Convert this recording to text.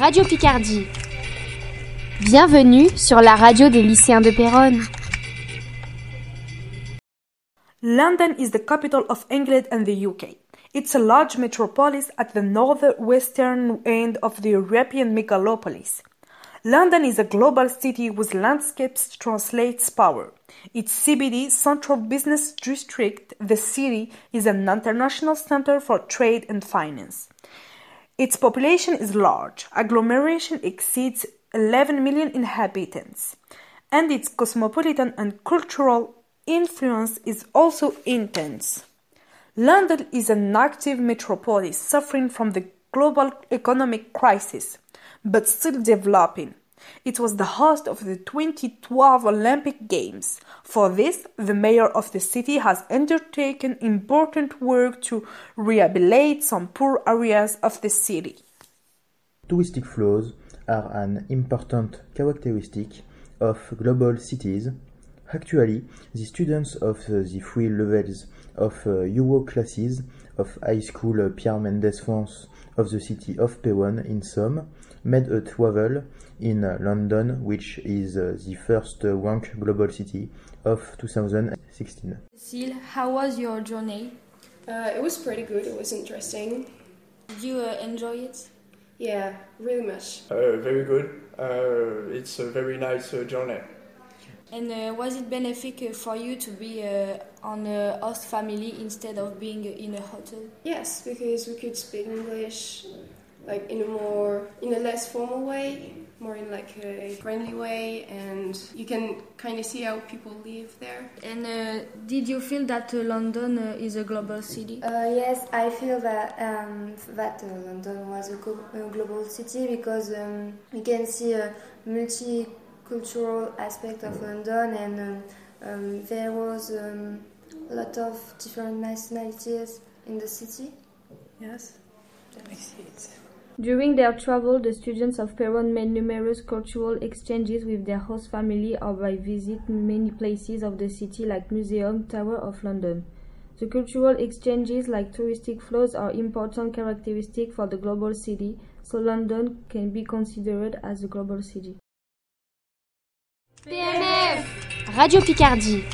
Radio Picardie. Bienvenue sur la radio des lycéens de Péronne. London is the capital of England and the UK. It's a large metropolis at the northwestern end of the European megalopolis. London is a global city whose landscapes translates power. Its CBD, Central Business District, the city, is an international center for trade and finance. Its population is large, agglomeration exceeds 11 million inhabitants, and its cosmopolitan and cultural influence is also intense. London is an active metropolis suffering from the global economic crisis, but still developing. It was the host of the 2012 Olympic Games. For this, the mayor of the city has undertaken important work to rehabilitate some poor areas of the city. Touristic flows are an important characteristic of global cities. Actually, the students of the three levels of uh, Euro classes of High School Pierre Mendès France of the city of Péronne in Somme made a travel in London, which is uh, the first uh, ranked global city of 2016. Cecile, how was your journey? Uh, it was pretty good. It was interesting. Did you uh, enjoy it? Yeah, really much. Uh, very good. Uh, it's a very nice uh, journey. And uh, was it beneficial for you to be uh, on a host family instead of being in a hotel? Yes, because we could speak English like in a more in a less formal way, more in like a friendly way, and you can kind of see how people live there. And uh, did you feel that uh, London uh, is a global city? Uh, yes, I feel that um, that uh, London was a, a global city because um, we can see a multicultural aspect of London, and um, um, there was um, a lot of different nationalities in the city. Yes, I see it. During their travel, the students of Péronne made numerous cultural exchanges with their host family or by visit many places of the city like Museum, Tower of London. The cultural exchanges like touristic flows are important characteristic for the global city, so London can be considered as a global city. PNF Radio Picardie.